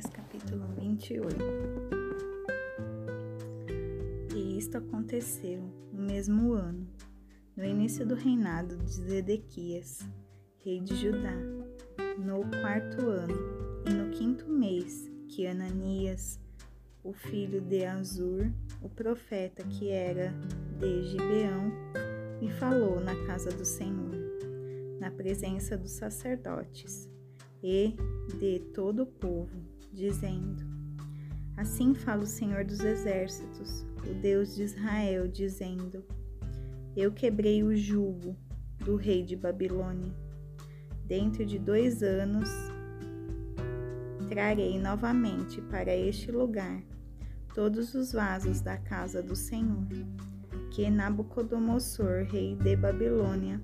Isaías capítulo 28. E isto aconteceu no mesmo ano, no início do reinado de Zedequias, rei de Judá, no quarto ano e no quinto mês que Ananias, o filho de Azur, o profeta que era de Gibeão, me falou na casa do Senhor, na presença dos sacerdotes e de todo o povo, dizendo: Assim fala o Senhor dos Exércitos, o Deus de Israel, dizendo: Eu quebrei o jugo do rei de Babilônia. Dentro de dois anos trarei novamente para este lugar todos os vasos da casa do Senhor, que Nabucodonosor, rei de Babilônia,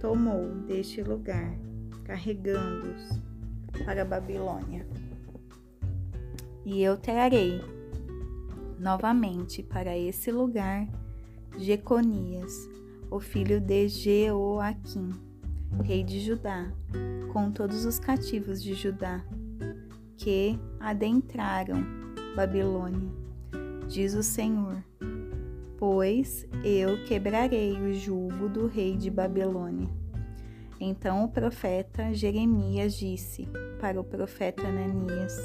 tomou deste lugar, carregando-os para a Babilônia. E eu trarei novamente para esse lugar Jeconias, o filho de Jeoaquim, rei de Judá, com todos os cativos de Judá, que adentraram Babilônia, diz o Senhor. Pois eu quebrarei o jugo do rei de Babilônia. Então o profeta Jeremias disse para o profeta Ananias,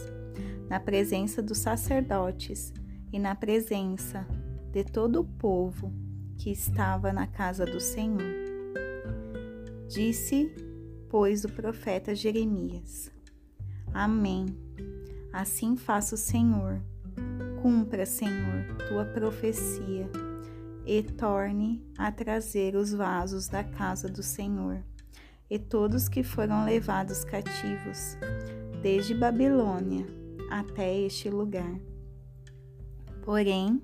na presença dos sacerdotes e na presença de todo o povo que estava na casa do Senhor. Disse, pois, o profeta Jeremias: Amém. Assim faça o Senhor. Cumpra, Senhor, tua profecia e torne a trazer os vasos da casa do Senhor e todos que foram levados cativos desde Babilônia até este lugar. Porém,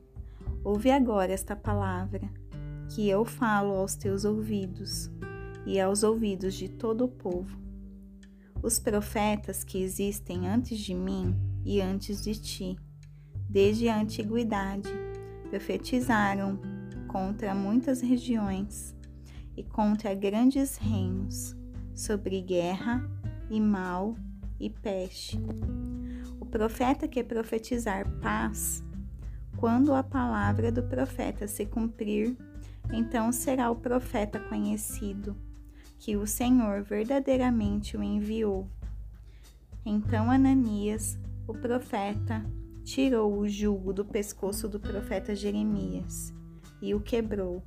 ouve agora esta palavra que eu falo aos teus ouvidos e aos ouvidos de todo o povo. Os profetas que existem antes de mim e antes de ti, desde a antiguidade, profetizaram contra muitas regiões e contra grandes reinos, sobre guerra e mal e peste. Profeta que profetizar paz, quando a palavra do profeta se cumprir, então será o profeta conhecido, que o Senhor verdadeiramente o enviou. Então Ananias, o profeta, tirou o jugo do pescoço do profeta Jeremias e o quebrou.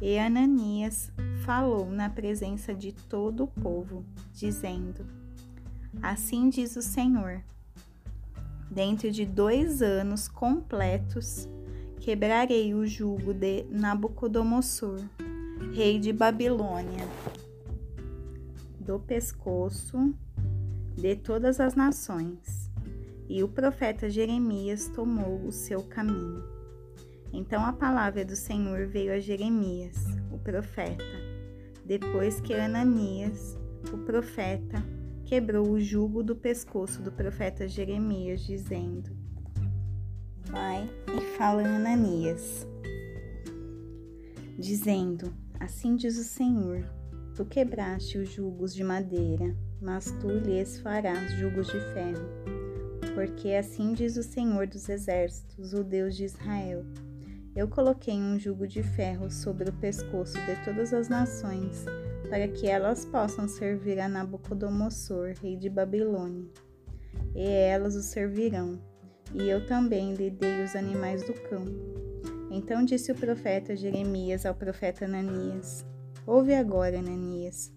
E Ananias falou na presença de todo o povo, dizendo: Assim diz o Senhor: Dentro de dois anos completos, quebrarei o jugo de Nabucodonosor, rei de Babilônia, do pescoço de todas as nações. E o profeta Jeremias tomou o seu caminho. Então a palavra do Senhor veio a Jeremias, o profeta, depois que Ananias, o profeta, quebrou o jugo do pescoço do profeta Jeremias, dizendo: Vai e fala a Ananias, dizendo: Assim diz o Senhor: Tu quebraste os jugos de madeira, mas tu lhes farás jugos de ferro. Porque assim diz o Senhor dos Exércitos, o Deus de Israel: Eu coloquei um jugo de ferro sobre o pescoço de todas as nações, para que elas possam servir a Nabucodonosor, rei de Babilônia. E elas o servirão, e eu também lhe dei os animais do campo. Então disse o profeta Jeremias ao profeta Ananias: Ouve agora, Ananias.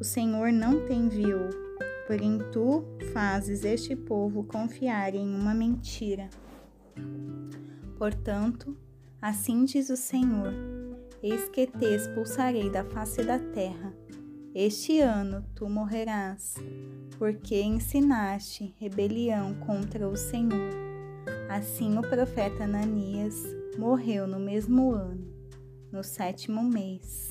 O Senhor não te enviou, porém tu fazes este povo confiar em uma mentira. Portanto, assim diz o Senhor: Eis que te expulsarei da face da terra. Este ano tu morrerás, porque ensinaste rebelião contra o Senhor. Assim o profeta Ananias morreu no mesmo ano, no sétimo mês.